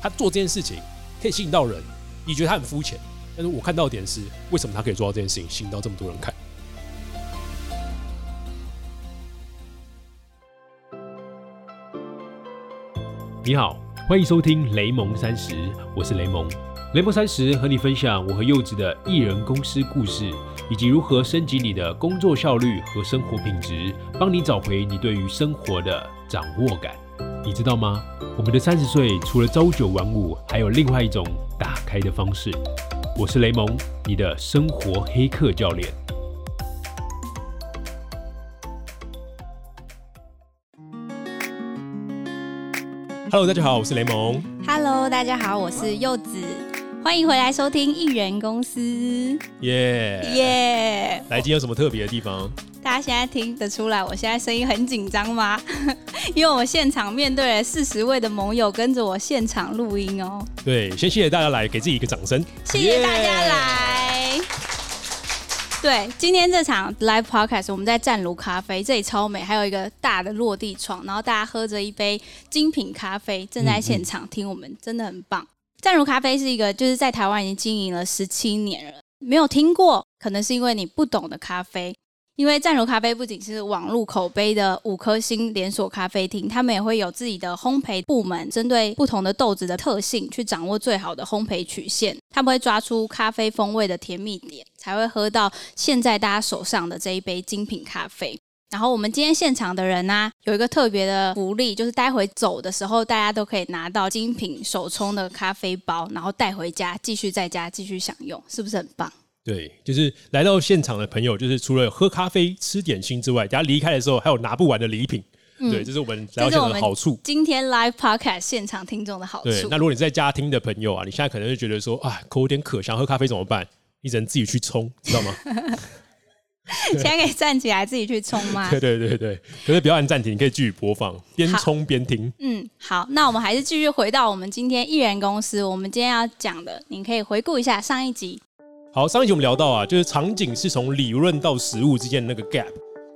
他做这件事情可以吸引到人，你觉得他很肤浅，但是我看到的点是，为什么他可以做到这件事情，吸引到这么多人看？你好，欢迎收听雷蒙三十，我是雷蒙。雷蒙三十和你分享我和柚子的艺人公司故事，以及如何升级你的工作效率和生活品质，帮你找回你对于生活的掌握感。你知道吗？我们的三十岁除了朝九晚五，还有另外一种打开的方式。我是雷蒙，你的生活黑客教练。Hello，大家好，我是雷蒙。Hello，大家好，我是柚子，欢迎回来收听艺人公司，耶耶！来，今天有什么特别的地方？大家现在听得出来，我现在声音很紧张吗？因为我现场面对了四十位的盟友跟着我现场录音哦，对，先谢谢大家来，给自己一个掌声。谢谢大家耶。来。对，今天这场 live podcast 我们在湛卢咖啡，这里超美，还有一个大的落地窗，然后大家喝着一杯精品咖啡，正在现场听我们，真的很棒。湛如咖啡是一个就是在台湾已经经营了十七年了，没有听过，可能是因为你不懂的咖啡。因为湛如咖啡不仅是网络口碑的五颗星连锁咖啡厅，他们也会有自己的烘焙部门，针对不同的豆子的特性去掌握最好的烘焙曲线。他们会抓出咖啡风味的甜蜜点，才会喝到现在大家手上的这一杯精品咖啡。然后我们今天现场的人呢、有一个特别的福利，就是待会走的时候，大家都可以拿到精品手冲的咖啡包，然后带回家，继续在家继续享用，是不是很棒？对，就是来到现场的朋友，就是除了喝咖啡、吃点心之外，等下离开的时候还有拿不完的礼品。对，这是我们来到现场的好处。今天 live podcast 现场听众的好对，处那。如果你在家听的朋友啊，你现在可能会觉得说啊，口有点渴，想喝咖啡怎么办？你只能自己去冲，知道吗？现在可以站起来自己去冲吗？对 对对对，可是不要按暂停，你可以继续播放，边冲边听。嗯，好，那我们还是继续回到我们今天艺人公司，我们今天要讲的，您可以回顾一下上一集。好，上一集我们聊到啊，就是场景是从理论到实物之间的那个 gap，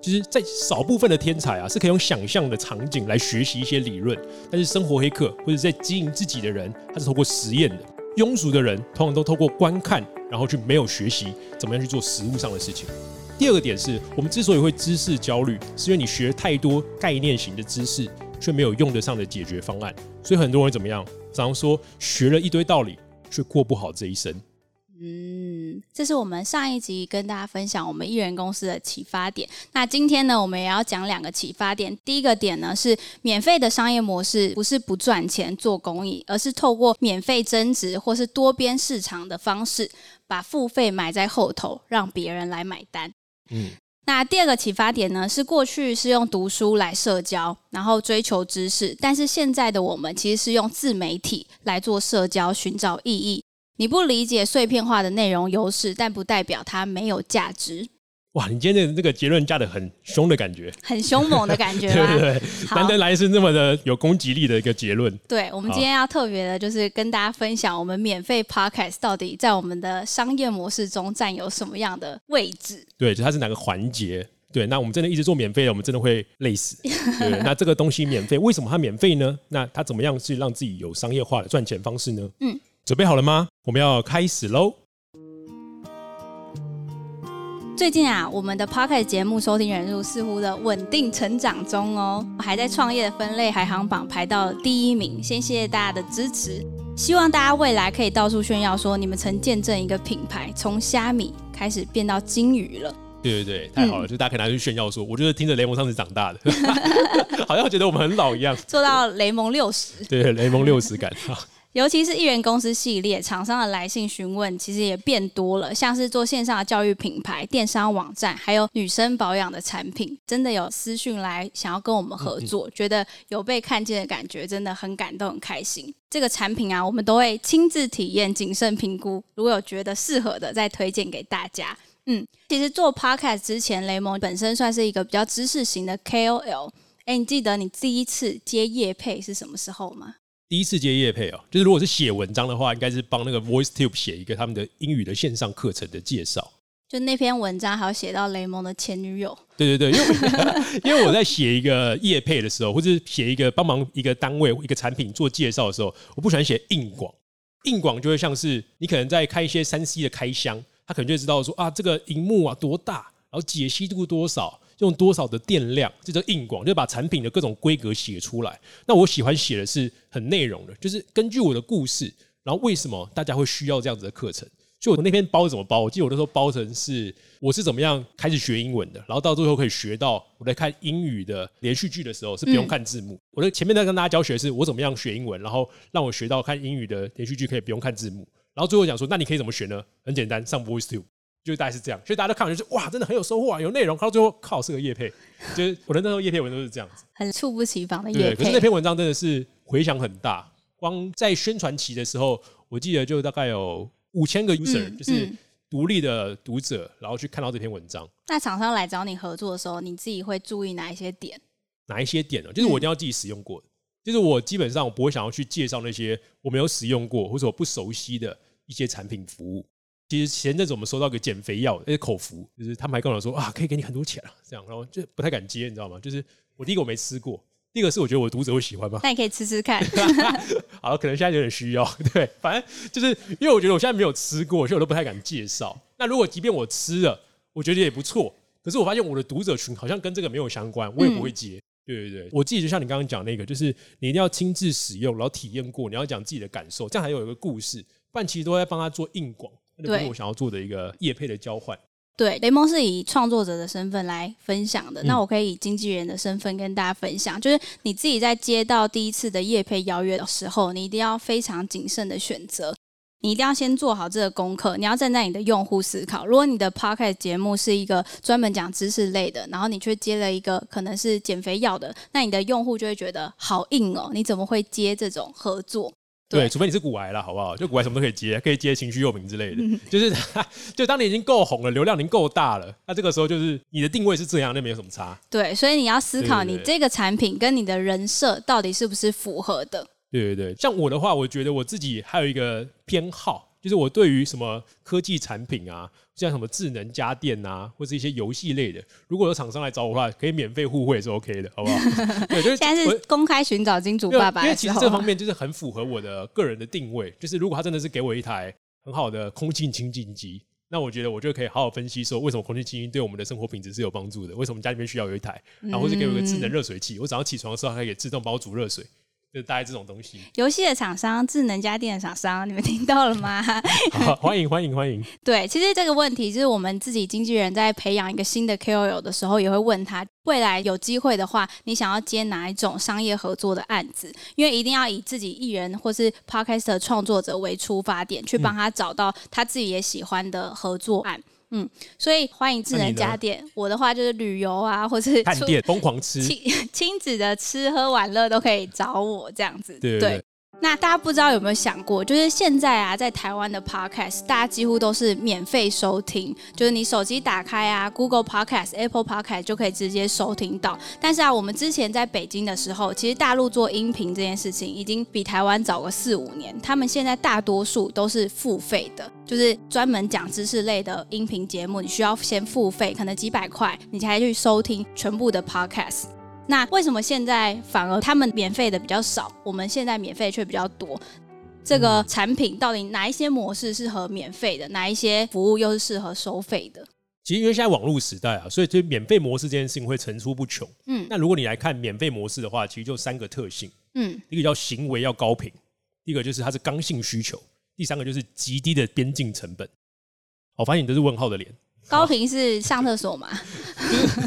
就是在少部分的天才啊，是可以用想象的场景来学习一些理论，但是生活黑客或者在经营自己的人，他是透过实验的。庸俗的人通常都透过观看，然后去没有学习怎么样去做实物上的事情。第二个点是我们之所以会知识焦虑，是因为你学太多概念型的知识，却没有用得上的解决方案，所以很多人怎么样，常常说学了一堆道理，却过不好这一生。嗯，这是我们上一集跟大家分享我们艺人公司的启发点。那今天呢，我们也要讲两个启发点。第一个点呢是免费的商业模式不是不赚钱做公益，而是透过免费增值或是多边市场的方式，把付费埋在后头，让别人来买单。嗯，那第二个启发点呢，是过去是用读书来社交，然后追求知识，但是现在的我们其实是用自媒体来做社交，寻找意义。你不理解碎片化的内容优势，但不代表它没有价值，哇，你今天的这个结论加的很凶的感觉，很凶猛的感觉 对？对对，难得来是那么的有攻击力的一个结论。对，我们今天要特别的，就是跟大家分享我们免费 podcast 到底在我们的商业模式中占有什么样的位置。对，就它是哪个环节？对，那我们真的一直做免费的，我们真的会累死。对，那这个东西免费，为什么它免费呢？那它怎么样是让自己有商业化的赚钱方式呢？嗯，准备好了吗？我们要开始喽。最近啊，我们的 Pocket 节目收听人数似乎的稳定成长中哦，还在创业的分类排行榜排到第一名，先谢谢大家的支持。希望大家未来可以到处炫耀说，你们曾见证一个品牌从虾米开始变到金鱼了。对对对，太好了，就大家可以拿去炫耀说，我就是听着雷蒙上次长大的，好像觉得我们很老一样。做到雷蒙六十，对，雷蒙六十感。尤其是艺人公司系列，厂商的来信询问其实也变多了，像是做线上的教育品牌、电商网站，还有女生保养的产品，真的有私讯来想要跟我们合作，觉得有被看见的感觉，真的很感动、很开心。这个产品啊，我们都会亲自体验、谨慎评估，如果有觉得适合的，再推荐给大家。嗯，其实做 podcast 之前，雷蒙本身算是一个比较知识型的 KOL。哎，你记得你第一次接业配是什么时候吗？第一次接业配哦，就是如果是写文章的话，应该是帮那个 VoiceTube 写一个他们的英语的线上课程的介绍。就那篇文章还有写到雷蒙的前女友。对对对，因为 因为我在写一个业配的时候，或者写一个帮忙一个单位一个产品做介绍的时候，我不喜欢写硬广。硬广就会像是你可能在开一些三 C 的开箱，他可能就知道说啊，这个荧幕啊多大，然后解析度多少，用多少的电量，这叫硬广，就把产品的各种规格写出来。那我喜欢写的是很内容的，就是根据我的故事，然后为什么大家会需要这样子的课程。就我那篇包怎么包？我记得我那时候包成是我是怎么样开始学英文的，然后到最后可以学到我在看英语的连续剧的时候是不用看字幕。我的前面在跟大家教学是我怎么样学英文，然后让我学到看英语的连续剧可以不用看字幕。然后最后讲说，那你可以怎么学呢？很简单，上 VoiceTube，就大概是这样。所以大家都看完就是哇，真的很有收获啊，有内容。到最后靠是个叶配，就是我的那时候叶配文都是这样子，很猝不及防的叶配。可是那篇文章真的是回响很大，光在宣传期的时候，我记得就大概有五千个 user，就是。独立的读者，然后去看到这篇文章。那厂商来找你合作的时候，你自己会注意哪一些点？哪一些点呢？就是我一定要自己使用过，就是我基本上我不会想要去介绍那些我没有使用过或者我不熟悉的一些产品服务。其实前阵子我们收到一个减肥药，那些口服，就是他们还跟我说啊，可以给你很多钱啊，这样，然后就不太敢接，你知道吗？就是我第一个我没吃过。第一个是我觉得我读者会喜欢吧，那你可以吃吃看。好，可能现在有点需要，对，反正就是因为我觉得我现在没有吃过，所以我都不太敢介绍。那如果即便我吃了，我觉得也不错，可是我发现我的读者群好像跟这个没有相关，我也不会接。对对对，我自己就像你刚刚讲那个，就是你一定要亲自使用，然后体验过，你要讲自己的感受，这样还有一个故事，不然其实都在帮他做硬广，那不是我想要做的一个业配的交换。对，雷蒙是以创作者的身份来分享的。那我可以以经纪人的身份跟大家分享，就是你自己在接到第一次的业配邀约的时候，你一定要非常谨慎的选择，你一定要先做好这个功课。你要站在你的用户思考。如果你的 podcast 节目是一个专门讲知识类的，然后你却接了一个可能是减肥药的，那你的用户就会觉得好硬哦，你怎么会接这种合作？对，除非你是骨癌了，好不好？就骨癌什么都可以接，可以接情绪用品之类的。就是，就当你已经够红了，流量已经够大了，那这个时候就是你的定位是这样，那没有什么差。对，所以你要思考你这个产品跟你的人设到底是不是符合的。对对对，像我的话，我觉得我自己还有一个偏好。就是我对于什么科技产品啊，像什么智能家电啊，或是一些游戏类的，如果有厂商来找我的话，可以免费互惠是 OK 的，好不好？对，就是现在是公开寻找金主爸爸，因为其实这方面就是很符合我的个人的定位。就是如果他真的是给我一台很好的空气清净机，那我觉得我就可以好好分析说，为什么空气清新对我们的生活品质是有帮助的？为什么家里面需要有一台？然后或是给我一个智能热水器，我早上起床的时候它可以自动帮我煮热水。就大概这种东西，游戏的厂商、智能家电的厂商，你们听到了吗？欢迎欢迎欢迎！对，其实这个问题就是我们自己经纪人在培养一个新的 KOL 的时候，也会问他，未来有机会的话，你想要接哪一种商业合作的案子？因为一定要以自己艺人或是 Podcast 创作者为出发点，去帮他找到他自己也喜欢的合作案。嗯，所以欢迎智能家电。我的话就是旅游啊，或是看店疯狂吃，亲 亲子的吃喝玩乐都可以找我这样子。对。那大家不知道有没有想过，就是现在啊，在台湾的 Podcast，大家几乎都是免费收听，就是你手机打开啊，Google Podcast、Apple Podcast 就可以直接收听到。但是啊，我们之前在北京的时候，其实大陆做音频这件事情已经比台湾早个四五年。他们现在大多数都是付费的，就是专门讲知识类的音频节目，你需要先付费，可能几百块，你才去收听全部的 Podcast。那为什么现在反而他们免费的比较少，我们现在免费却比较多？这个产品到底哪一些模式适合免费的，哪一些服务又是适合收费的？其实因为现在网络时代啊，所以就免费模式这件事情会层出不穷。嗯，那如果你来看免费模式的话，其实就三个特性。嗯，一个叫行为要高频，第一个就是它是刚性需求，第三个就是极低的边境成本。我发现你都是问号的脸。高频是上厕所吗？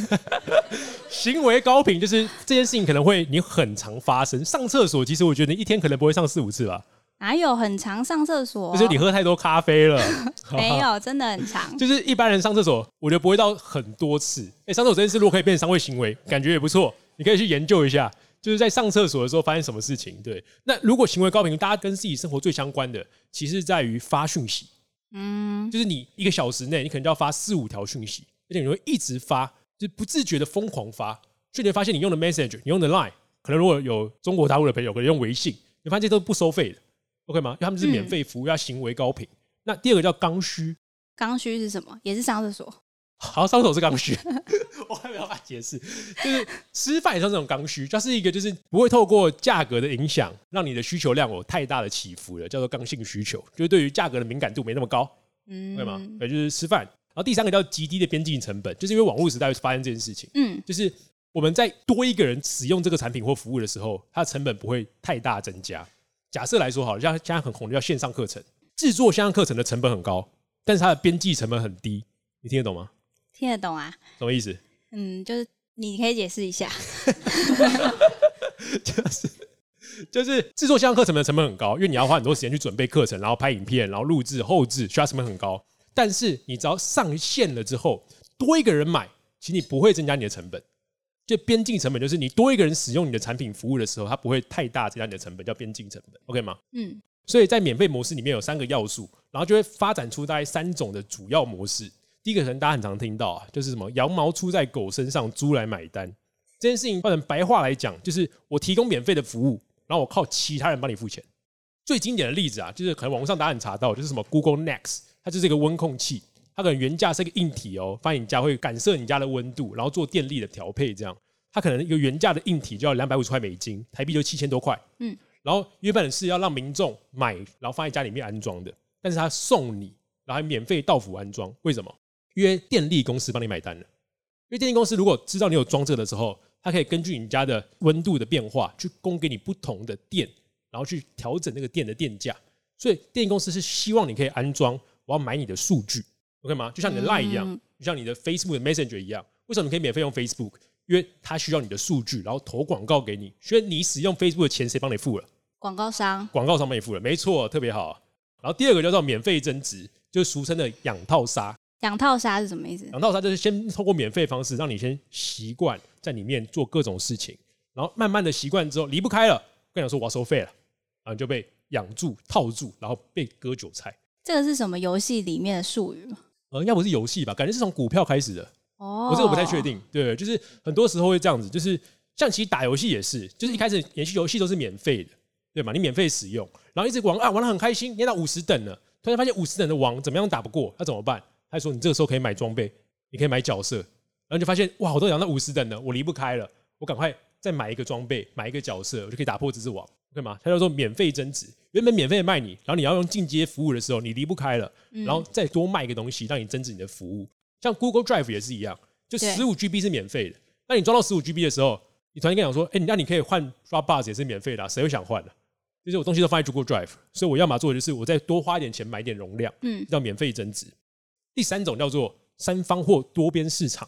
行为高频就是这件事情可能会你很常发生。上厕所其实我觉得你一天可能不会上四五次吧？哪有很常上厕所？就是你喝太多咖啡了。没有，真的很长。就是一般人上厕所，我觉得不会到很多次。哎，上厕所这件事如果可以变成商业行为，感觉也不错。你可以去研究一下，就是在上厕所的时候发生什么事情。对，那如果行为高频，大家跟自己生活最相关的，其实在于发讯息。嗯，就是你一个小时内，你可能就要发四五条讯息，而且你会一直发，就不自觉的疯狂发。瞬间发现你用的 Message，你用的 Line，可能如果有中国大陆的朋友可能用微信，你发现这都不收费的，OK 吗？因为他们是免费服务，要行为高频。那第二个叫刚需，刚需是什么？也是上厕所。好，上厕所是刚需，我还没有办法解释。就是吃饭也算这种刚需，它是一个就是不会透过价格的影响，让你的需求量有太大的起伏了，叫做刚性需求，就是对于价格的敏感度没那么高，嗯，对吗？对，就是吃饭。然后第三个叫极低的边际成本，就是因为网络时代会发生这件事情，嗯，就是我们在多一个人使用这个产品或服务的时候，它的成本不会太大增加。假设来说，好，像现在很红的叫线上课程，制作线上课程的成本很高，但是它的边际成本很低，你听得懂吗？听得懂啊？什么意思？嗯，就是你可以解释一下。就是就是制作线上课程的成本很高，因为你要花很多时间去准备课程，然后拍影片，然后录制、后置，需要成本很高。但是你只要上线了之后，多一个人买，其实你不会增加你的成本。就边境成本，就是你多一个人使用你的产品服务的时候，它不会太大增加你的成本，叫边境成本，OK 吗？嗯，所以在免费模式里面有三个要素，然后就会发展出大概三种的主要模式。第一个可能大家很常听到啊，就是什么羊毛出在狗身上，猪来买单。这件事情换成白话来讲，就是我提供免费的服务，然后我靠其他人帮你付钱。最经典的例子啊，就是可能网络上大家很查到，就是什么 Google Next，它就是一个温控器，它可能原价是一个硬体哦，放你家会感受你家的温度，然后做电力的调配，这样它可能一个原价的硬体就要两百五十块美金，台币就七千多块。嗯，然后原本是要让民众买，然后放在家里面安装的，但是它送你，然后还免费到府安装，为什么？因为电力公司帮你买单了。因为电力公司如果知道你有装这的时候，它可以根据你家的温度的变化，去供给你不同的电，然后去调整那个电的电价。所以电力公司是希望你可以安装，我要买你的数据，OK 吗？就像你的 Line 一样，嗯就像你的 Facebook 的 Messenger 一样。为什么你可以免费用 Facebook？因为它需要你的数据，然后投广告给你。所以你使用 Facebook 的钱谁帮你付了？广告商。广告商帮你付了，没错，特别好。然后第二个叫做免费增值，就是俗称的养套杀。养套杀是什么意思？养套杀就是先通过免费方式，让你先习惯在里面做各种事情，然后慢慢的习惯之后离不开了，跟你讲说我要收费了，然后你就被养住、套住，然后被割韭菜。这个是什么游戏里面的术语吗？呃，应该不是游戏吧？感觉是从股票开始的，哦，我这个不太确。定。对，就是很多时候会这样子，就是像其实打游戏也是，就是一开始连续游戏都是免费的，对嘛？你免费使用，然后一直玩啊，玩的很开心，练到五十等了，突然发现五十等的王怎么样打不过，那怎么办？他说你这个时候可以买装备，你可以买角色，然后你就发现哇，我都养到五十等了，我离不开了，我赶快再买一个装备，买一个角色，我就可以打破这只王，对吗？他叫做免费增值，原本免费卖你，然后你要用进阶服务的时候，你离不开了，嗯。然后再多卖一个东西，让你增值你的服务。像 Google Drive 也是一样，就十五 GB 是免费的，那你装到十五 GB 的时候，你突然跟你讲说，哎、那你可以换 Dropbox 也是免费的啊、谁会想换呢、就是我东西都放在 Google Drive，所以我要么做的就是我再多花一点钱买一点容量，嗯，叫免费增值。第三种叫做三方或多边市场，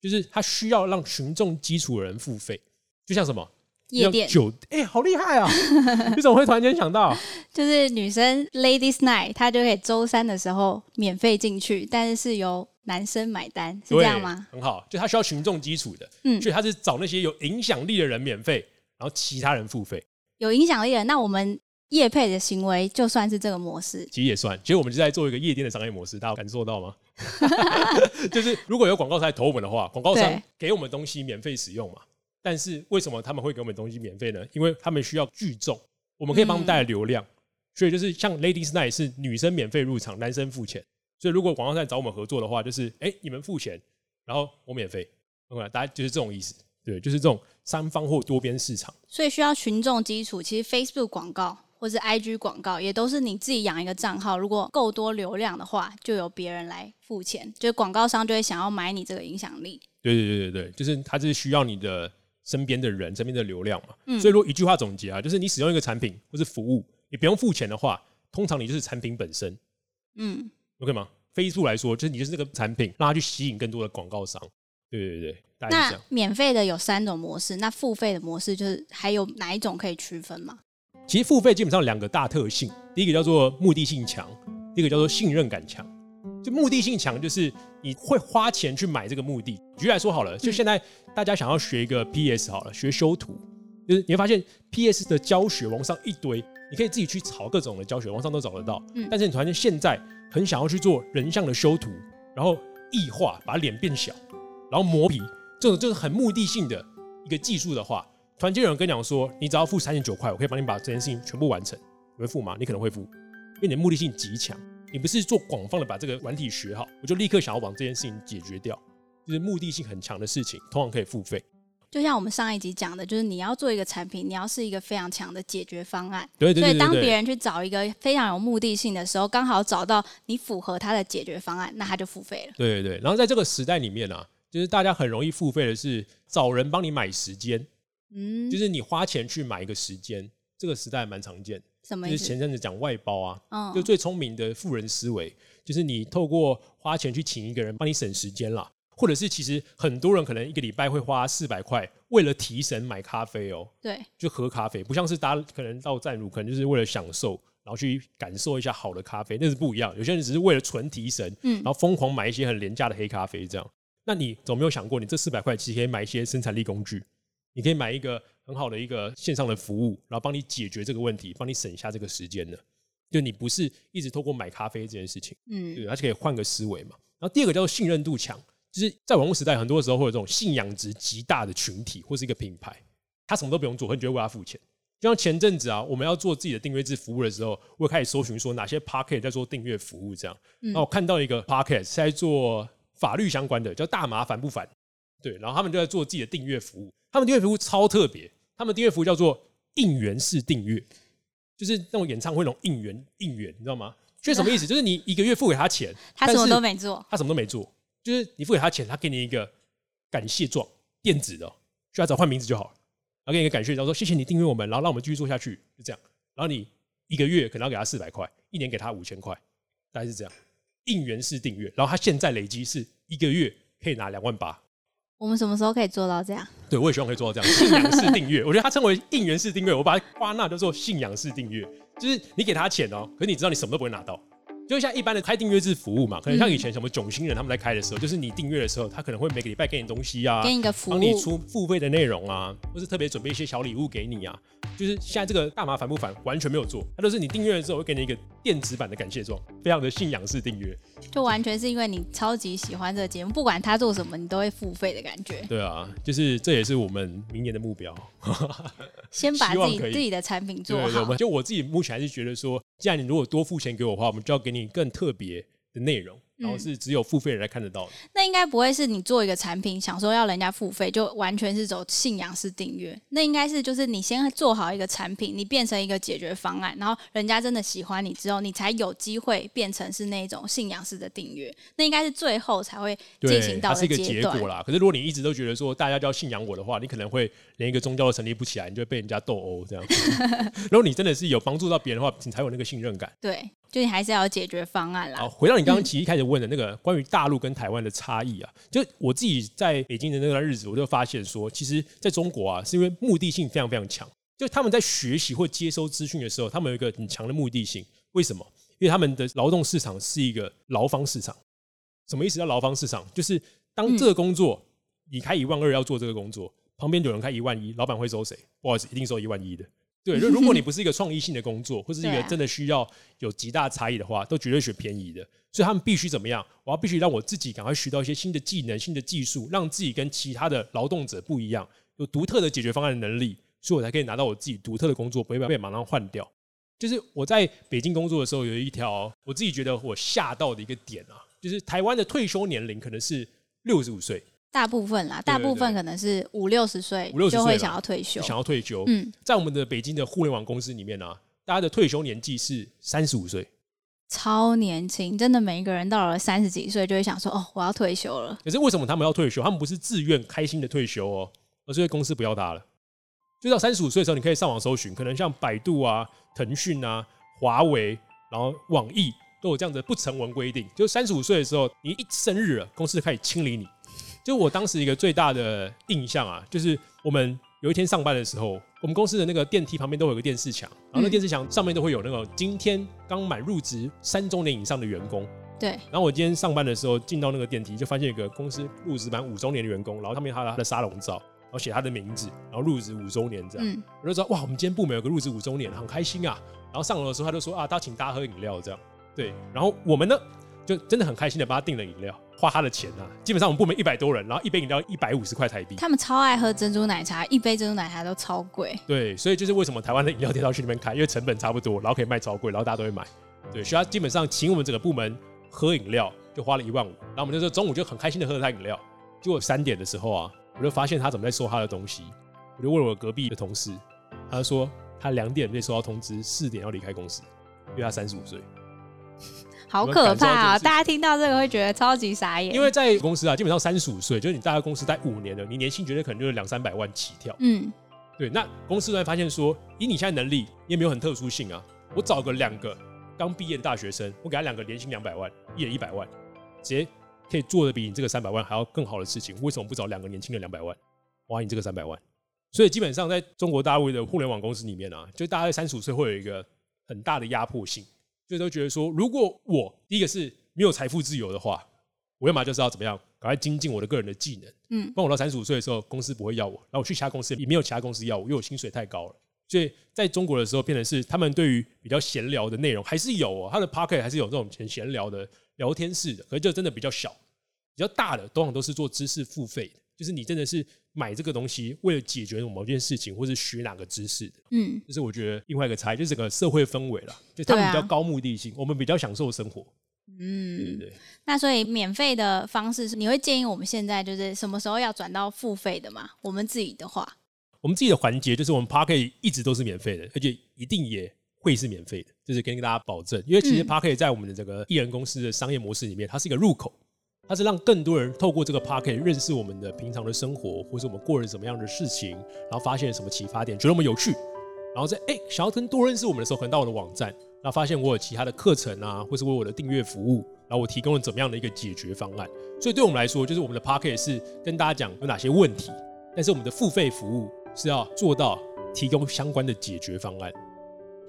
就是它需要让群众基础的人付费，就像什么夜店像酒，哎、好厉害啊！你怎么会突然间想到？就是女生 Ladies Night，她就可以周三的时候免费进去，但是是由男生买单，是这样吗？很好，就它需要群众基础的，嗯所以它是找那些有影响力的人免费，然后其他人付费，有影响力的，那我们业配的行为就算是这个模式。其实也算。其实我们就在做一个夜店的商业模式，大家有感受到吗？就是如果有广告商来投我们的话，广告商给我们东西免费使用嘛。但是为什么他们会给我们东西免费呢？因为他们需要聚众，我们可以帮他们带来流量，所以就是像 Ladies Night 是女生免费入场，男生付钱。所以如果广告商找我们合作的话，就是哎、你们付钱，然后我免费，OK，？大家就是这种意思。对，就是这种三方或多边市场。所以需要群众基础。其实 Facebook 广告或是 IG 广告也都是你自己养一个账号，如果够多流量的话，就由别人来付钱，就是广告商就会想要买你这个影响力。对对对对对，就是它就是需要你的身边的人、身边的流量嘛。嗯所以如果一句话总结啊，就是你使用一个产品或是服务，你不用付钱的话，通常你就是产品本身嗯，，OK 吗？飞速来说，就是你就是这个产品，让它去吸引更多的广告商。对对对，那。免费的有三种模式，那付费的模式就是还有哪一种可以区分吗？其实付费基本上两个大特性，第一个叫做目的性强，第一个叫做信任感强。就目的性强，就是你会花钱去买这个目的。举例来说好了，就现在大家想要学一个 PS 好了，学修图，就是你会发现 PS 的教学网上一堆，你可以自己去找各种的教学，网上都找得到。嗯但是你突然间现在很想要去做人像的修图，然后异化，把脸变小，然后磨皮，这种就是很目的性的一个技术的话，突然间有人跟你讲说，你只要付三十九块，我可以帮你把这件事情全部完成，你会付吗？你可能会付，因为你的目的性极强。你不是做广泛的把这个软体学好，我就立刻想要往这件事情解决掉，就是目的性很强的事情，通常可以付费。就像我们上一集讲的，就是你要做一个产品，你要是一个非常强的解决方案。对对对所以当别人去找一个非常有目的性的时候，刚好找到你符合他的解决方案，那他就付费了。对对对，然后在这个时代里面啊，就是大家很容易付费的是找人帮你买时间，嗯，就是你花钱去买一个时间，这个时代蛮常见。就是什么意思？前阵子讲外包啊，嗯就最聪明的富人思维，就是你透过花钱去请一个人帮你省时间啦，或者是其实很多人可能一个礼拜会花四百块，为了提神买咖啡哦，对，就喝咖啡，不像是大家可能到站乳，可能就是为了享受，然后去感受一下好的咖啡，那是不一样。有些人只是为了纯提神，嗯然后疯狂买一些很廉价的黑咖啡这样。那你有没有想过，你这四百块其实可以买一些生产力工具？你可以买一个很好的一个线上的服务，然后帮你解决这个问题，帮你省下这个时间的。就你不是一直透过买咖啡这件事情，嗯，对，而且可以换个思维嘛。然后第二个叫做信任度强，就是在网络时代，很多时候会有这种信仰值极大的群体或是一个品牌，他什么都不用做，你就会为他付钱。就像前阵子啊，我们要做自己的订阅制服务的时候，我有开始搜寻说哪些 p o c k e t 在做订阅服务这样。然后我看到一个 p o c k e t 是在做法律相关的，叫大麻烦不烦？对，然后他们就在做自己的订阅服务，他们订阅服务超特别，他们订阅服务叫做应援式订阅，就是那种演唱会那种应援应援，你知道吗？就是什么意思？就是你一个月付给他钱，他什么都没做，他什么都没做，就是你付给他钱，他给你一个感谢状，电子的哦，需要找换名字就好了，然后给你一个感谢状，说谢谢你订阅我们，然后让我们继续做下去，就这样。然后你一个月可能要给他四百块，一年给他五千块，大概是这样。应援式订阅，然后他现在累积是一个月可以拿两万八。我们什么时候可以做到这样？对，我也希望可以做到这样信仰式订阅。我觉得它称为应援式订阅，我把它夸纳叫做信仰式订阅，就是你给他钱哦，可是你知道你什么都不会拿到。就像一般的开订阅制服务嘛，可能像以前什么囧星人他们在开的时候，就是你订阅的时候，他可能会每个礼拜给你东西啊，给你一个服帮你，出付费的内容啊，或是特别准备一些小礼物给你啊。就是现在这个大麻烦不烦，完全没有做，它都是你订阅了之后会给你一个电子版的感谢状，非常的信仰式订阅。就完全是因为你超级喜欢这个节目，不管他做什么，你都会付费的感觉。对啊，就是这也是我们明年的目标。先把自己自己的产品做对对，我好们，就我自己目前还是觉得说，既然你如果多付钱给我的话，我们就要给你更特别的内容，然后是只有付费人才看得到的。那应该不会是你做一个产品，想说要人家付费，就完全是走信仰式订阅。那应该是就是你先做好一个产品，你变成一个解决方案，然后人家真的喜欢你之后，你才有机会变成是那种信仰式的订阅。那应该是最后才会进行，到它是一个结果。啦。可是如果你一直都觉得说大家都要信仰我的话，你可能会连一个宗教都成立不起来，你就会被人家斗殴这样。如果你真的是有帮助到别人的话，你才有那个信任感。对，就你还是要解决方案啦好，回到你刚刚其实一开始问的那个关于大陆跟台湾的差异啊，就我自己在北京的那段日子，我就发现说，其实在中国啊，是因为目的性非常非常强，就他们在学习或接收资讯的时候，他们有一个很强的目的性。为什么？因为他们的劳动市场是一个劳方市场。什么意思叫劳方市场？就是当这个工作、你开一万二要做这个工作，旁边有人开一万一，老板会收谁？不好意思，一定收一万一的。对，就如果你 不是一个创意性的工作，或是一个真的需要有极大差异的话，都绝对选便宜的。所以他们必须怎么样？我要必须让我自己赶快学到一些新的技能、新的技术，让自己跟其他的劳动者不一样，有独特的解决方案的能力，所以我才可以拿到我自己独特的工作，不会被马上换掉。就是我在北京工作的时候，有一条我自己觉得我吓到的一个点啊，就是台湾的退休年龄可能是六十五岁，大部分啦，大部分可能是五六十岁五六十岁就会想要退休。想要退休。嗯，在我们的北京的互联网公司里面呢、啊，大家的退休年纪是三十五岁。超年轻，真的每一个人到了三十几岁就会想说：“哦，我要退休了。可是为什么他们要退休？他们不是自愿开心的退休哦，而是因为公司不要他了。就到三十五岁的时候，你可以上网搜寻，可能像百度啊、腾讯啊、华为，然后网易都有这样的不成文规定。就三十五岁的时候，你一生日了，公司就开始清理你。就我当时一个最大的印象啊，就是我们有一天上班的时候，我们公司的那个电梯旁边都有个电视墙，然后那嗯电视墙上面都会有那个今天刚满入职三周年以上的员工。”对，然后我今天上班的时候进到那个电梯，就发现一个公司入职满五周年的员工，然后上面他的他的沙龙照，然后写他的名字，然后入职五周年这样，嗯，我就知道哇，我们今天部门有个入职五周年，很开心啊。然后上楼的时候他就说啊，他请大家喝饮料这样，对，然后我们呢就真的很开心的帮他订了饮料，花他的钱啊，基本上我们部门一百多人，然后一杯饮料一百五十块台币，他们超爱喝珍珠奶茶，一杯珍珠奶茶都超贵。对，所以就是为什么台湾的饮料店要去那边开，因为成本差不多，然后可以卖超贵，然后大家都会买。对，所以他基本上请我们整个部门喝饮料就花了一万五，然后我们那时候中午就很开心的喝了他饮料。结果三点的时候啊，我就发现他怎么在收他的东西，我就问我隔壁的同事，他就说他两点内收到通知，四点要离开公司，因为他三十五岁。好可怕啊！大家听到这个会觉得超级傻眼。因为在公司啊，基本上三十五岁，就是你大概公司待五年了，你年薪绝对可能就是两三百万起跳。嗯，对。那公司突然发现说，以你现在能力，你也没有很特殊性啊，我找个两个刚毕业的大学生，我给他两个年薪两百万，一人一百万，直接可以做的比你这个三百万还要更好的事情，为什么不找两个年轻的两百万，花你这个三百万？所以基本上在中国大陆的互联网公司里面啊，就大概三十五岁会有一个很大的压迫性。所以都觉得说，如果我第一个是没有财富自由的话，我要么就是要怎么样，赶快精进我的个人的技能。嗯，帮我到三十五岁的时候，公司不会要我，然后我去其他公司也没有其他公司要我，因为我薪水太高了。所以在中国的时候，变成是他们对于比较闲聊的内容还是有哦，他的 p o c k e t 还是有这种很闲聊的聊天式的，可是就真的比较小，比较大的通常都是做知识付费的。就是你真的是买这个东西，为了解决某件事情，或是学哪个知识的，嗯，就是我觉得另外一个差异，就是整个社会氛围了，就他们比较高目的性，我们比较享受生活，嗯，对对对。那所以免费的方式是，你会建议我们现在就是什么时候要转到付费的吗？我们自己的话，我们自己的环节就是我们 p a r k e 一直都是免费的，而且一定也会是免费的，就是跟大家保证，因为其实 p a r k e 在我们的这个艺人公司的商业模式里面，它是一个入口。它是让更多人透过这个 p o c k e t 认识我们的平常的生活，或是我们过了什么样的事情，然后发现什么启发点，觉得我们有趣，然后在哎想要更多认识我们的时候，可能到我的网站，然后发现我有其他的课程啊，或是为我的订阅服务，然后我提供了怎么样的一个解决方案。所以对我们来说，就是我们的 p o c k e t 是跟大家讲有哪些问题，但是我们的付费服务是要做到提供相关的解决方案。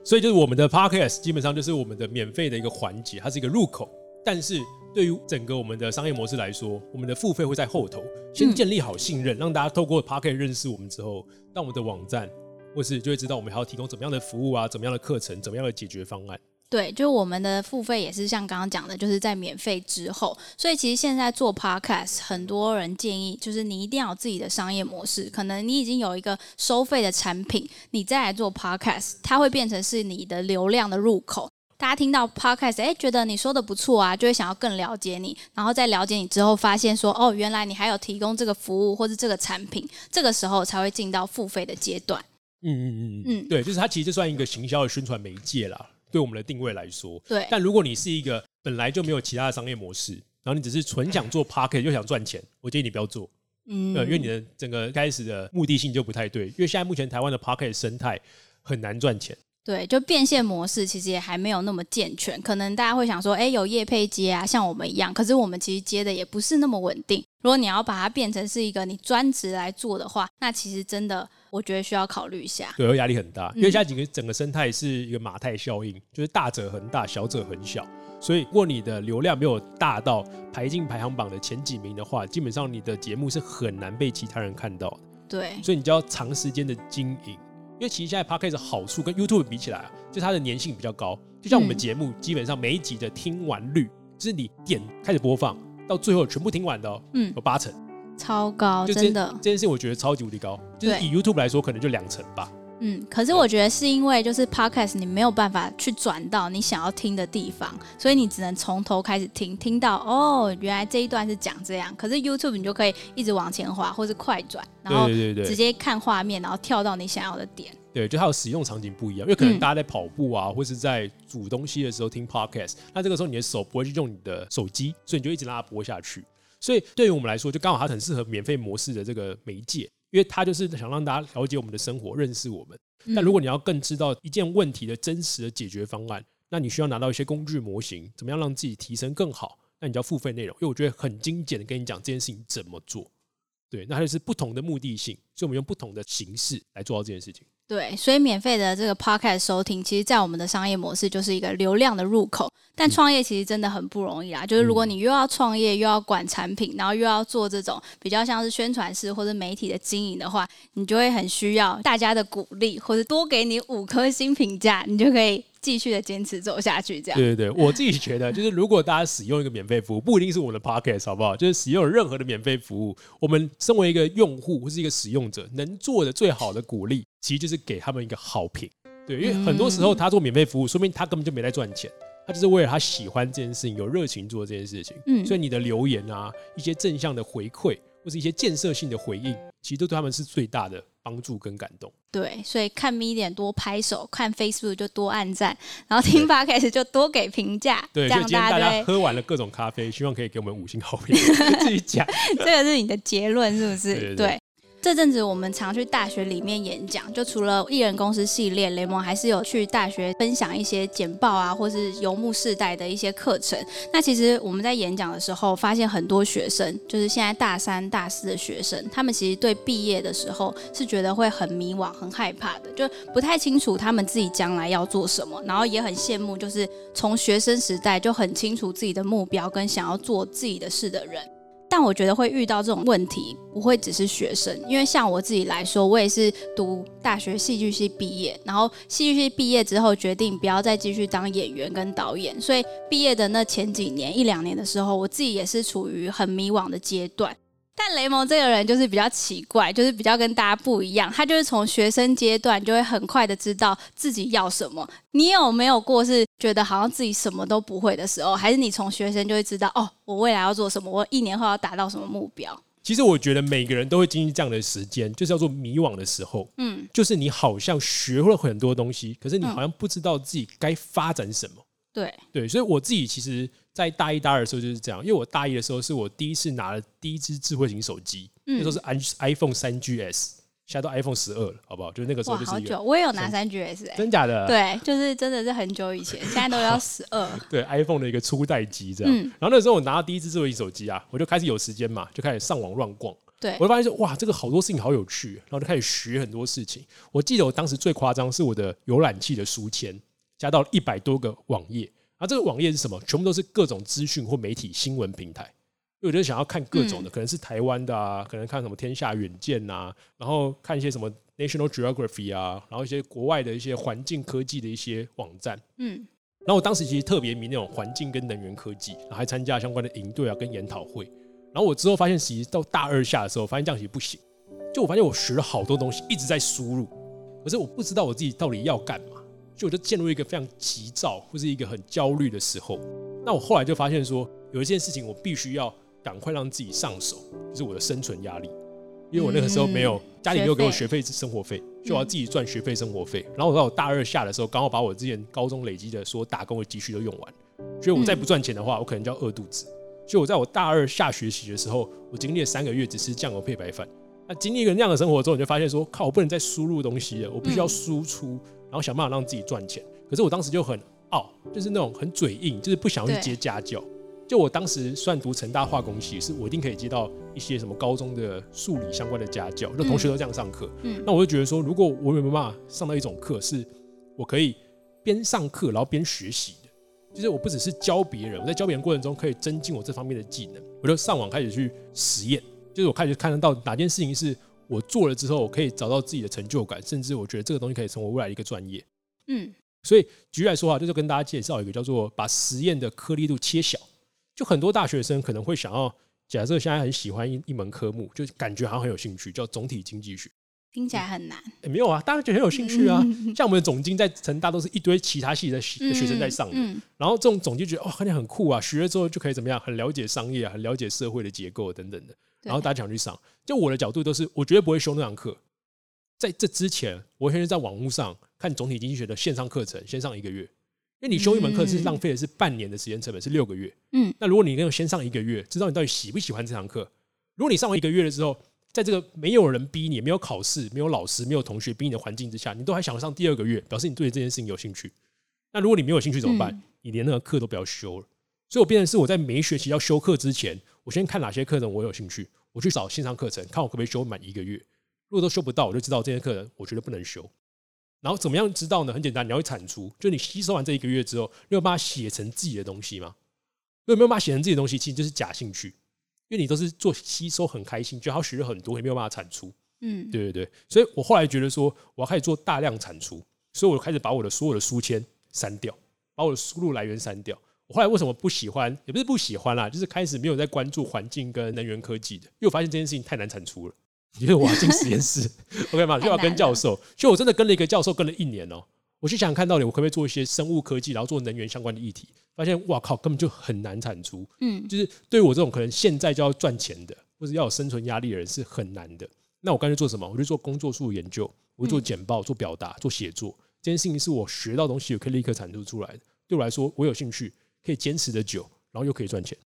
所以就是我们的 p o c k e t 基本上就是我们的免费的一个环节，它是一个入口，但是。对于整个我们的商业模式来说，我们的付费会在后头先建立好信任，让大家透过 p a r k e t 认识我们之后，到我们的网站或是就会知道我们还要提供怎么样的服务啊，怎么样的课程，怎么样的解决方案。对，就是我们的付费也是像刚刚讲的，就是在免费之后。所以其实现在做 podcast，很多人建议就是你一定要有自己的商业模式。可能你已经有一个收费的产品，你再来做 podcast，它会变成是你的流量的入口。大家听到 podcast，哎，觉得你说的不错啊，就会想要更了解你，然后在了解你之后，发现说，哦，原来你还有提供这个服务或是这个产品，这个时候才会进到付费的阶段。嗯嗯嗯嗯，对，就是它其实算一个行销的宣传媒介啦，对我们的定位来说。对。但如果你是一个本来就没有其他的商业模式，然后你只是纯想做 podcast 又想赚钱，我建议你不要做。嗯。因为你的整个开始的目的性就不太对，因为现在目前台湾的 podcast 生态很难赚钱。对，就变现模式其实也还没有那么健全，可能大家会想说，哎，有业配接啊，像我们一样，可是我们其实接的也不是那么稳定。如果你要把它变成是一个你专职来做的话，那其实真的我觉得需要考虑一下。对，压力很大，因为现在整个整个生态是一个马太效应，就是大者恒大，小者很小。所以，如果你的流量没有大到排进排行榜的前几名的话，基本上你的节目是很难被其他人看到的。对，所以你就要长时间的经营。因为其实现在 podcast 好处跟 YouTube 比起来啊，就它的粘性比较高。就像我们节目，基本上每一集的听完率，就是你点开始播放到最后全部听完的，哦嗯，有八成，超高，就真的。这件事情我觉得超级无敌高，就是以 YouTube 来说，可能就两成吧。嗯，可是我觉得是因为就是 podcast 你没有办法去转到你想要听的地方，所以你只能从头开始听，听到哦，原来这一段是讲这样。可是 YouTube 你就可以一直往前滑，或是快转，然后直接看画面，然后跳到你想要的点。对，就它有使用场景不一样，因为可能大家在跑步啊，或是在煮东西的时候听 podcast，那这个时候你的手不会去用你的手机，所以你就一直让它播下去。所以对于我们来说，就刚好它很适合免费模式的这个媒介。因为他就是想让大家了解我们的生活，认识我们。但如果你要更知道一件问题的真实的解决方案，那你需要拿到一些工具模型，怎么样让自己提升更好？那你就要付费内容。因为我觉得很精简的跟你讲这件事情怎么做。对，那它就是不同的目的性，所以我们用不同的形式来做到这件事情。对，所以免费的这个 podcast 收听，其实，在我们的商业模式就是一个流量的入口。但创业其实真的很不容易啦，就是如果你又要创业，又要管产品，然后又要做这种比较像是宣传式或者媒体的经营的话，你就会很需要大家的鼓励，或者多给你五颗星评价，你就可以。继续的坚持走下去，这样对对对，我自己觉得就是，如果大家使用一个免费服务，不一定是我们的 podcast，好不好？就是使用任何的免费服务，我们身为一个用户或是一个使用者，能做的最好的鼓励，其实就是给他们一个好评。对，因为很多时候他做免费服务，说明他根本就没在赚钱，他就是为了他喜欢这件事情，有热情做这件事情。嗯所以你的留言啊，一些正向的回馈，或是一些建设性的回应，其实都对他们是最大的帮助跟感动。对，所以看 Medium 多拍手，看 Facebook 就多按赞，然后听 Podcast 就多给评价，对，这样大大家喝完了各种咖啡，希望可以给我们五星好评，自己讲。这个是你的结论是不是？对对对这阵子我们常去大学里面演讲，就除了艺人公司系列，雷蒙还是有去大学分享一些简报啊，或是游牧世代的一些课程。那其实我们在演讲的时候，发现很多学生，就是现在大三、大四的学生，他们其实对毕业的时候是觉得会很迷惘、很害怕的，就不太清楚他们自己将来要做什么，然后也很羡慕，就是从学生时代就很清楚自己的目标跟想要做自己的事的人。但我觉得会遇到这种问题，不会只是学生，因为像我自己来说，我也是读大学戏剧系毕业，然后戏剧系毕业之后决定不要再继续当演员跟导演，所以毕业的那前几年一两年的时候，我自己也是处于很迷惘的阶段。但雷蒙这个人就是比较奇怪，就是比较跟大家不一样。他就是从学生阶段就会很快的知道自己要什么。你有没有过是觉得好像自己什么都不会的时候？还是你从学生就会知道哦，我未来要做什么，我一年后要达到什么目标？其实我觉得每个人都会经历这样的时间，就是叫做迷惘的时候。嗯，就是你好像学会了很多东西，可是你好像不知道自己该发展什么。对，对，所以我自己其实，在大一、大二的时候就是这样，因为我大一的时候是我第一次拿了第一支智慧型手机，那时候是 i iPhone 三 GS，现在都 iPhone 十二了，好不好？就是那个时候，就是一个好久，我也有拿三 GS 哎、真假的，对，就是真的是很久以前，现在都要十二。对 iPhone 的一个初代机这样。嗯然后那时候我拿到第一支智慧型手机啊，我就开始有时间嘛，就开始上网乱逛。对我，就发现说，哇，这个好多事情好有趣，然后就开始学很多事情。我记得我当时最夸张是我的浏览器的书签加到一百多个网页，这个网页是什么？全部都是各种资讯或媒体新闻平台。因为我就想要看各种的，可能是台湾的啊，可能看什么天下远见呐、然后看一些什么 National Geography 啊，然后一些国外的一些环境科技的一些网站。嗯，然后我当时其实特别迷那种环境跟能源科技，然后还参加相关的营队啊跟研讨会。然后我之后发现，其实到大二下的时候，发现这样其实不行。就我发现我学了好多东西，一直在输入，可是我不知道我自己到底要干嘛，就我就陷入一个非常急躁或是一个很焦虑的时候。那我后来就发现说，有一件事情我必须要赶快让自己上手，就是我的生存压力。因为我那个时候没有、嗯家里没有给我学学费生活费，就我要自己赚学费生活费。然后我到我大二下的时候，刚好把我之前高中累积的所有打工的积蓄都用完，所以我再不赚钱的话，我可能就要饿肚子。所以我在我大二下学期的时候，我经历了三个月只吃酱油配白饭。那经历一个那样的生活之后，你就发现说，靠，我不能再输入东西了，我必须要输出，然后想办法让自己赚钱。可是我当时就很傲，就是那种很嘴硬，就是不想要去接家教。就我当时算读成大化工系，是我一定可以接到一些什么高中的数理相关的家教，那同学都这样上课。嗯那我就觉得说，如果我有没有办法上到一种课，是我可以边上课然后边学习的，就是我不只是教别人，我在教别人过程中可以增进我这方面的技能，我就上网开始去实验，就是我开始看得到哪件事情是我做了之后，我可以找到自己的成就感，甚至我觉得这个东西可以成为未来的一个专业。嗯所以举例来说啊，就是跟大家介绍一个叫做把实验的颗粒度切小。就很多大学生可能会想要，假设现在很喜欢一一门科目，就感觉好像很有兴趣，叫总体经济学。听起来很难。诶没有啊，大家觉得很有兴趣啊。嗯像我们的总经在成大都是一堆其他系的学学生在上的，嗯然后这种总经觉得哦，看起来很酷啊，学了之后就可以怎么样，很了解商业啊，很了解社会的结构等等的。对然后大家想去上，就我的角度都是，我绝对不会修那堂课。在这之前，我先在网络上看总体经济学的线上课程，先上一个月。因为你修一门课是浪费的是半年的时间成本，是六个月。嗯那如果你能够先上一个月，知道你到底喜不喜欢这堂课。如果你上完一个月了之后，在这个没有人逼你、没有考试、没有老师、没有同学逼你的环境之下，你都还想上第二个月，表示你对这件事情有兴趣。那如果你没有兴趣怎么办？嗯你连那个课都不要修了。所以我变成是我在每一学期要修课之前，我先看哪些课程我有兴趣，我去找线上课程，看我可不可以修满一个月。如果都修不到，我就知道这些课程我觉得不能修。然后怎么样知道呢？很简单，你要去产出，就你吸收完这一个月之后，你有办法写成自己的东西吗？如果没有办法写成自己的东西，其实就是假兴趣，因为你都是做吸收很开心，就好学了很多，也没有办法产出。嗯，对对对，所以我后来觉得说，我要开始做大量产出，所以我开始把我的所有的书签删掉，把我的输入来源删掉。我后来为什么不喜欢，也不是不喜欢啦，就是开始没有在关注环境跟能源科技的，因为我发现这件事情太难产出了。你觉得我要进实验室，OK 吗？就要跟教授，所以我真的跟了一个教授跟了一年哦、我去想看到底我可不可以做一些生物科技，然后做能源相关的议题，发现哇靠，根本就很难产出。嗯，就是对于我这种可能现在就要赚钱的，或者要有生存压力的人是很难的。那我干脆做什么？我就做工作数研究，我就做简报、做表达、做写作。这件事情是我学到东西，我可以立刻产出出来的。对我来说，我有兴趣，可以坚持的久，然后又可以赚钱。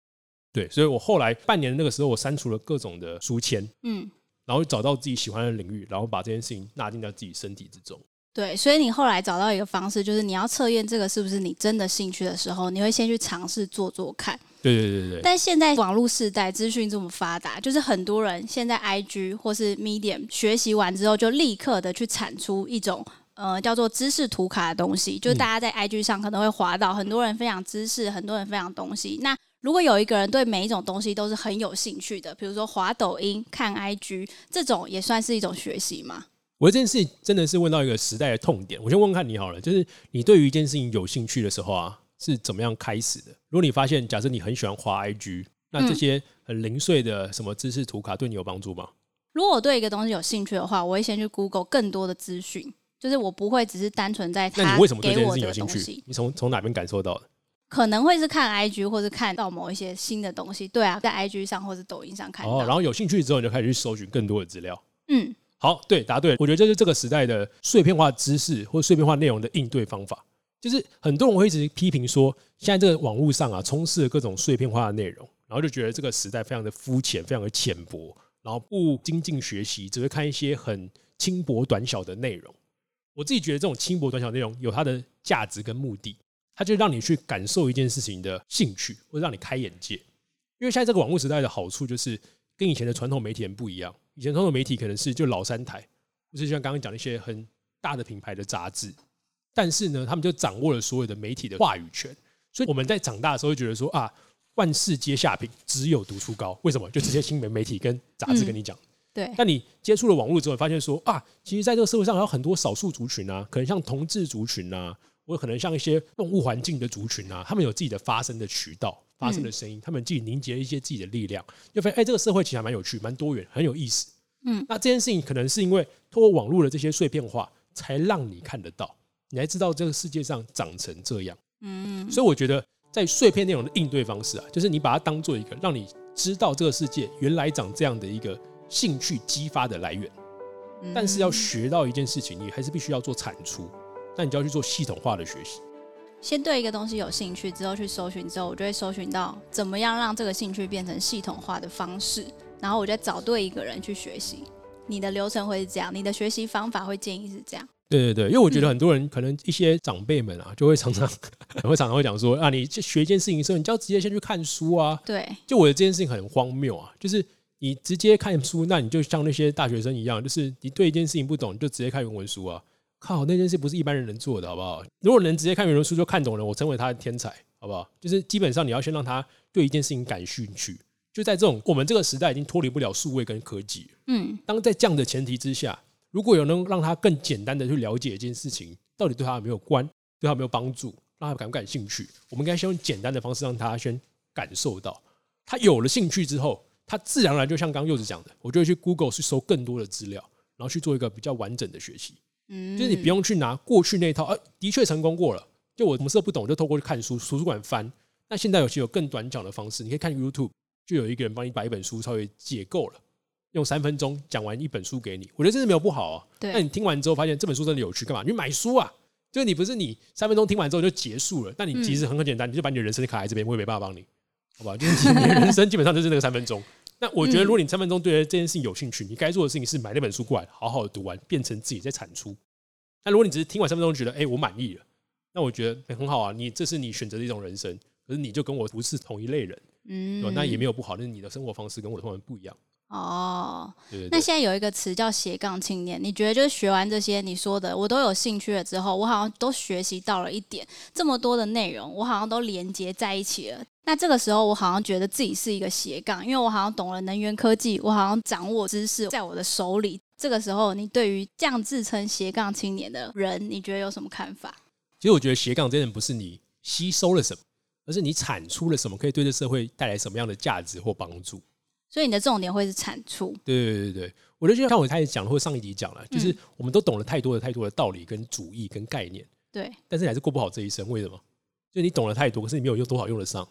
对，所以我后来半年的那个时候，我删除了各种的书签，嗯，然后找到自己喜欢的领域，然后把这件事情纳进到自己身体之中。对，所以你后来找到一个方式，就是你要测验这个是不是你真的兴趣的时候，你会先去尝试做做看。对对对对。但现在网络时代，资讯这么发达，就是很多人现在 IG 或是 Medium 学习完之后，就立刻的去产出一种呃叫做知识图卡的东西，就是大家在 IG 上可能会滑到很多人分享知识，很多人分享东西。那如果有一个人对每一种东西都是很有兴趣的，比如说滑抖音、看 IG 这种，也算是一种学习吗？我这件事真的是问到一个时代的痛点。我先问问看你好了，就是你对于一件事情有兴趣的时候啊，是怎么样开始的？如果你发现，假设你很喜欢滑 IG，那这些很零碎的什么知识图卡对你有帮助吗？如果我对一个东西有兴趣的话，我会先去 Google 更多的资讯，就是我不会只是单纯在他为什么对这件事情有兴趣？你从从哪边感受到的？可能会是看 IG 或者看到某一些新的东西。对啊，在 IG 上或者抖音上看到。哦，然后有兴趣之后，你就开始去搜寻更多的资料。嗯。好，对，答对。我觉得这是这个时代的碎片化知识或碎片化内容的应对方法。就是很多人会一直批评说，现在这个网络上啊，充斥了各种碎片化的内容，然后就觉得这个时代非常的肤浅，非常的浅薄，然后不精进学习，只会看一些很轻薄短小的内容。我自己觉得这种轻薄短小内容有它的价值跟目的，它就让你去感受一件事情的兴趣，或者让你开眼界。因为现在这个网络时代的好处就是。跟以前的传统媒体人不一样，以前传统媒体可能是就老三台，或是像刚刚讲一些很大的品牌的杂志，但是呢，他们就掌握了所有的媒体的话语权，所以我们在长大的时候会觉得说啊，万事皆下品，只有读书高。为什么？就直接新闻媒体跟杂志跟你讲。对。但你接触了网络之后，发现说啊，其实在这个社会上还有很多少数族群啊，可能像同志族群啊，或可能像一些动物环境的族群啊，他们有自己的发声的渠道。发声的声音，他们自己凝结一些自己的力量，就发现哎，这个社会其实还蛮有趣、蛮多元、很有意思。嗯，那这件事情可能是因为通过网络的这些碎片化，才让你看得到，你才知道这个世界上长成这样。嗯，所以我觉得在碎片内容的应对方式啊，就是你把它当做一个让你知道这个世界原来长这样的一个兴趣激发的来源。但是要学到一件事情，你还是必须要做产出，那你就要去做系统化的学习。先对一个东西有兴趣，之后去搜寻，之后我就会搜寻到怎么样让这个兴趣变成系统化的方式，然后我再找对一个人去学习。你的流程会是这样，你的学习方法会建议是这样。对对对，因为我觉得很多人可能一些长辈们啊，就会常常 会常常会讲说啊，你学一件事情的时候，你就要直接先去看书啊。对，就我的这件事情很荒谬啊，就是你直接看书，那你就像那些大学生一样，就是你对一件事情不懂，你就直接看原文书啊。靠，那件事不是一般人能做的，好不好？如果能直接看原文书就看懂了，我称为他的天才，好不好？就是基本上你要先让他对一件事情感兴趣。就在这种我们这个时代已经脱离不了数位跟科技，嗯，当在这样的前提之下，如果有能让他更简单的去了解一件事情，到底对他有没有关，对他有没有帮助，让他感不感兴趣，我们应该先用简单的方式让他先感受到。他有了兴趣之后，他自然而然就像刚柚子讲的，我就会去 Google 去搜更多的资料，然后去做一个比较完整的学习。就是你不用去拿过去那一套，呃，的确成功过了。就我什么事不懂，就透过去看书，图书馆翻。那现在有些有更短讲的方式，你可以看 YouTube，就有一个人帮你把一本书稍微解构了，用三分钟讲完一本书给你。我觉得这是没有不好啊。对。那你听完之后发现这本书真的有趣，干嘛？你买书啊？就是你不是你三分钟听完之后就结束了，但你其实很很简单，你就把你的人生卡在这边，我也没办法帮你，好吧？就是你的人生基本上就是那个三分钟。那我觉得，如果你三分钟对这件事情有兴趣，你该做的事情是买那本书过来，好好的读完，变成自己在产出。那如果你只是听完三分钟觉得哎我满意了，那我觉得很好啊，你这是你选择的一种人生，可是你就跟我不是同一类人，嗯，那也没有不好，那是你的生活方式跟我的同人不一样。哦，那现在有一个词叫斜杠青年，你觉得就是学完这些你说的，我都有兴趣了之后，我好像都学习到了一点，这么多的内容，我好像都连接在一起了。那这个时候，我好像觉得自己是一个斜杠，因为我好像懂了能源科技，我好像掌握知识在我的手里。这个时候，你对于这样自称斜杠青年的人，你觉得有什么看法？其实我觉得斜杠真的不是你吸收了什么，而是你产出了什么，可以对这社会带来什么样的价值或帮助。所以你的重点会是产出。对对对对，我就像我开始讲或上一集讲了，就是我们都懂了太多的太多的道理跟主义跟概念，对，但是你还是过不好这一生。为什么？就你懂了太多，可是你没有用多少用得上。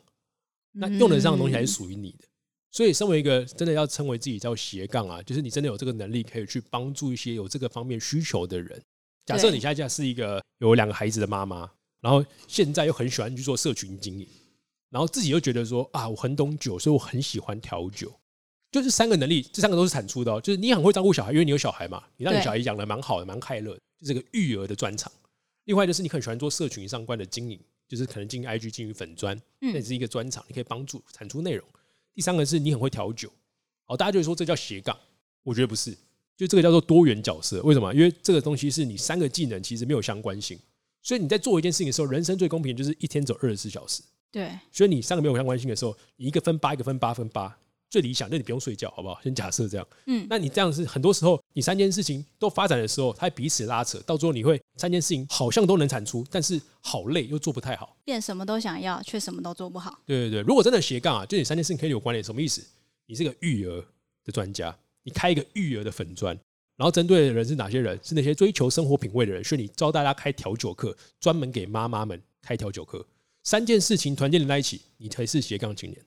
那用得上的东西还是属于你的。所以，身为一个真的要称为自己叫斜杠啊，就是你真的有这个能力，可以去帮助一些有这个方面需求的人。假设你现在是一个有两个孩子的妈妈，然后现在又很喜欢去做社群经营，然后自己又觉得说啊，我很懂酒，所以我很喜欢调酒。就是三个能力，这三个都是产出的哦。就是你很会照顾小孩，因为你有小孩嘛，你让你小孩养的蛮好的，蛮快乐，就是个育儿的专长。另外就是你很喜欢做社群相关的经营，就是可能进 IG、进于粉砖，那也是一个专场，你可以帮助产出内容。第三个是你很会调酒，好，大家就会说这叫斜杠，我觉得不是，就这个叫做多元角色。为什么？因为这个东西是你三个技能其实没有相关性，所以你在做一件事情的时候，人生最公平就是一天走二十四小时。对，所以你三个没有相关性的时候，你一个分八，一个分八分八。最理想，那你不用睡觉，好不好？先假设这样，嗯，那你这样是很多时候，你三件事情都发展的时候，它彼此拉扯，到最后你会三件事情好像都能产出，但是好累又做不太好，变什么都想要，却什么都做不好。对对对，如果真的斜杠啊，就你三件事情可以有关联，什么意思？你是个育儿的专家，你开一个育儿的粉砖，然后针对的人是哪些人？是那些追求生活品味的人，所以你教大家开调酒课，专门给妈妈们开调酒课。三件事情团结连在一起，你才是斜杠青年。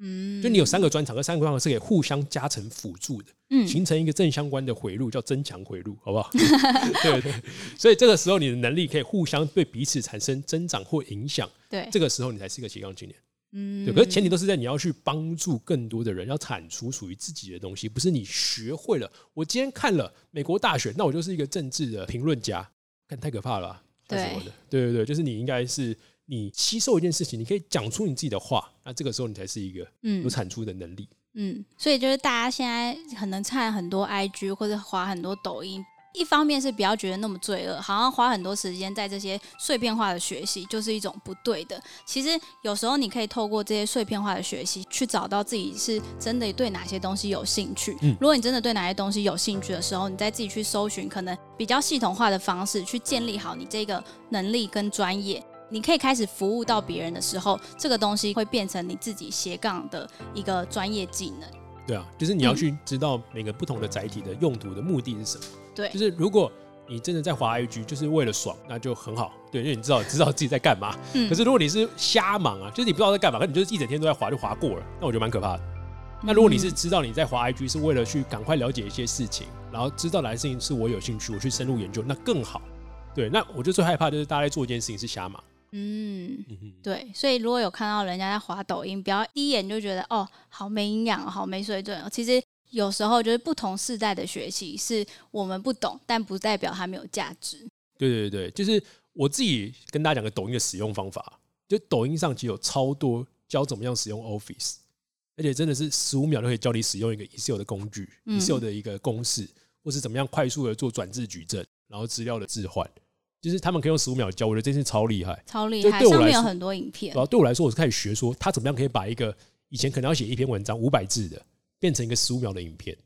嗯，就你有三个专长，这三个专长是可以互相加成辅助的，嗯，形成一个正相关的回路，叫增强回路，好不好？对对，所以这个时候你的能力可以互相对彼此产生增长或影响，对，这个时候你才是一个斜杠青年，嗯，对。可是前提都是在你要去帮助更多的人，要产出属于自己的东西，不是你学会了。我今天看了美国大选，那我就是一个政治的评论家，看太可怕了，对，对对对，就是你应该是。你吸收一件事情，你可以讲出你自己的话，那这个时候你才是一个有产出的能力。嗯，所以就是大家现在可能看很多 IG 或者滑很多抖音，一方面是不要觉得那么罪恶，好像花很多时间在这些碎片化的学习就是一种不对的。其实有时候你可以透过这些碎片化的学习，去找到自己是真的对哪些东西有兴趣。嗯，如果你真的对哪些东西有兴趣的时候，你再自己去搜寻，可能比较系统化的方式去建立好你这个能力跟专业。你可以开始服务到别人的时候，这个东西会变成你自己斜杠的一个专业技能。对啊，就是你要去知道每个不同的载体的用途的目的是什么。对，就是如果你真的在滑 IG 就是为了爽，那就很好。对，因为你知道知道自己在干嘛。嗯。可是如果你是瞎忙啊，就是你不知道在干嘛，可你就是一整天都在滑就滑过了，那我觉得蛮可怕的。那如果你是知道你在滑 IG 是为了去赶快了解一些事情，然后知道哪些事情是我有兴趣，我去深入研究，那更好。对，那我就最害怕就是大家在做一件事情是瞎忙。嗯，对，所以如果有看到人家在滑抖音，不要第一眼就觉得哦，好没营养，好没水准。其实有时候就是不同世代的学习是我们不懂，但不代表它没有价值。对对对，就是我自己跟大家讲个抖音的使用方法，就抖音上其实有超多教怎么样使用 Office，而且真的是十五秒就可以教你使用一个 Excel 的工具，Excel 的一个公式，或是怎么样快速的做转置矩阵，然后资料的置换。就是他们可以用十五秒教，我觉得这是超厉害，超厉害。上面有很多影片。对啊，对我来说，我是开始学说他怎么样可以把一个以前可能要写一篇文章五百字的，变成一个十五秒的影片，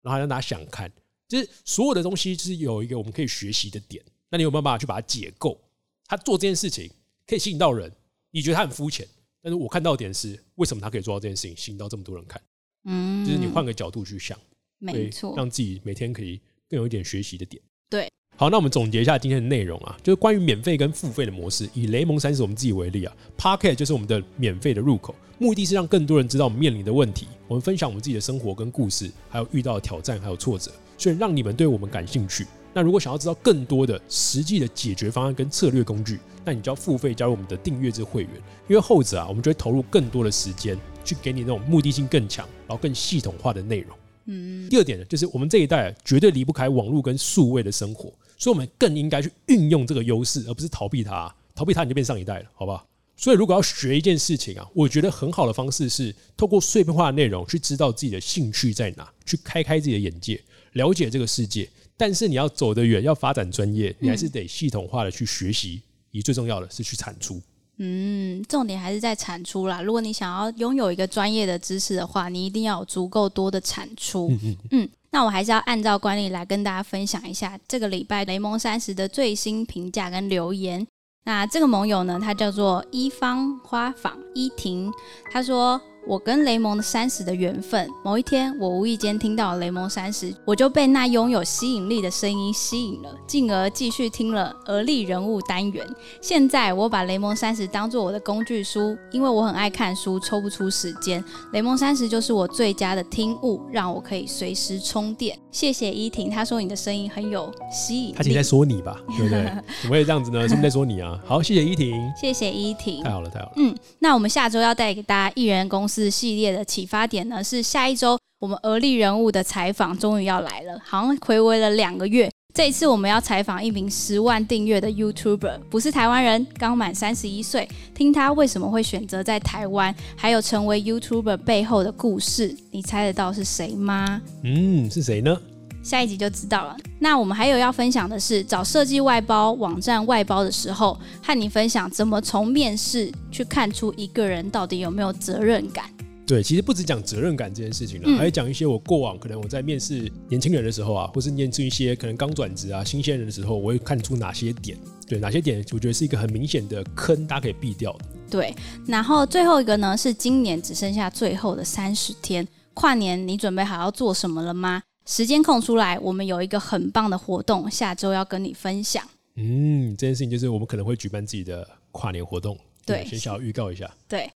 然后让大家想看。就是所有的东西，就是有一个我们可以学习的点。那你有没有办法去把它解构？他做这件事情可以吸引到人，你觉得他很肤浅，但是我看到点是，为什么他可以做到这件事情，吸引到这么多人看？嗯，就是你换个角度去想，没错，让自己每天可以更有一点学习的点。对。好，那我们总结一下今天的内容啊，就是关于免费跟付费的模式。以雷蒙三十我们自己为例啊，Pocket 就是我们的免费的入口，目的是让更多人知道我们面临的问题，我们分享我们自己的生活跟故事，还有遇到的挑战还有挫折，所以让你们对我们感兴趣。那如果想要知道更多的实际的解决方案跟策略工具，那你就要付费加入我们的订阅制会员，因为后者啊，我们就会投入更多的时间去给你那种目的性更强，然后更系统化的内容。嗯，第二点呢，就是我们这一代绝对离不开网络跟数位的生活。所以，我们更应该去运用这个优势，而不是逃避它。逃避它，你就变上一代了，好不好？所以，如果要学一件事情啊，我觉得很好的方式是透过碎片化的内容去知道自己的兴趣在哪，去开开自己的眼界，了解这个世界。但是，你要走得远，要发展专业，你还是得系统化的去学习。以最重要的是去产出。嗯，重点还是在产出啦。如果你想要拥有一个专业的知识的话，你一定要有足够多的产出。嗯嗯。那我还是要按照惯例来跟大家分享一下这个礼拜雷蒙三十的最新评价跟留言。那这个盟友呢，他叫做一方花坊依婷，他说：“我跟雷蒙的三十的缘分。某一天，我无意间听到雷蒙三十，我就被那拥有吸引力的声音吸引了，进而继续听了而立人物单元。现在我把雷蒙三十当做我的工具书，因为我很爱看书，抽不出时间。雷蒙三十就是我最佳的听物，让我可以随时充电。谢谢依婷，她说你的声音很有吸引力他其实在。说你吧，对不对？怎么会这样子呢？是不是在说你啊？好，谢谢依婷，谢谢依婷太。好了，太好了。嗯，那我们下周要带给大家艺人公司系列的启发点呢，是下一周我们而立人物的采访终于要来了，好像回违了两个月。这一次我们要采访一名十万订阅的 YouTuber，不是台湾人，刚满三十一岁，听他为什么会选择在台湾，还有成为 YouTuber 背后的故事，你猜得到是谁吗？嗯，是谁呢？下一集就知道了。那我们还有要分享的是，找设计外包网站外包的时候，和你分享怎么从面试去看出一个人到底有没有责任感。对，其实不止讲责任感这件事情了，嗯还有讲一些我过往可能我在面试年轻人的时候啊，或是面试一些可能刚转职啊新鲜人的时候，我会看出哪些点，对哪些点，我觉得是一个很明显的坑，大家可以避掉的。对，然后最后一个呢是今年只剩下最后的三十天，跨年你准备好要做什么了吗？时间空出来，我们有一个很棒的活动，下周要跟你分享。嗯，这件事情就是我们可能会举办自己的跨年活动，对先小预告一下。对，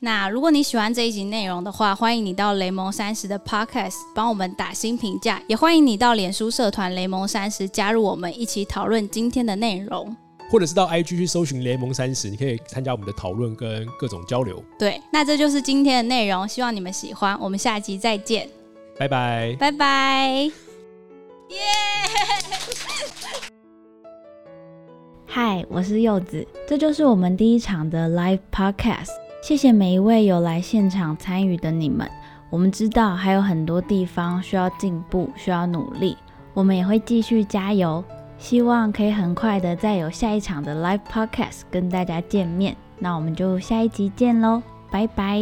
那如果你喜欢这一集内容的话，欢迎你到雷蒙三十的 Podcast 帮我们打新评价，也欢迎你到脸书社团雷蒙三十加入我们一起讨论今天的内容。或者是到 IG 去搜寻雷蒙三十，你可以参加我们的讨论跟各种交流。对，那这就是今天的内容，希望你们喜欢。我们下集再见，拜拜。拜拜。耶 嗨，我是柚子，这就是我们第一场的 live podcast。谢谢每一位有来现场参与的你们。我们知道还有很多地方需要进步，需要努力，我们也会继续加油。希望可以很快的再有下一场的 live podcast 跟大家见面。那我们就下一集见喽，拜拜。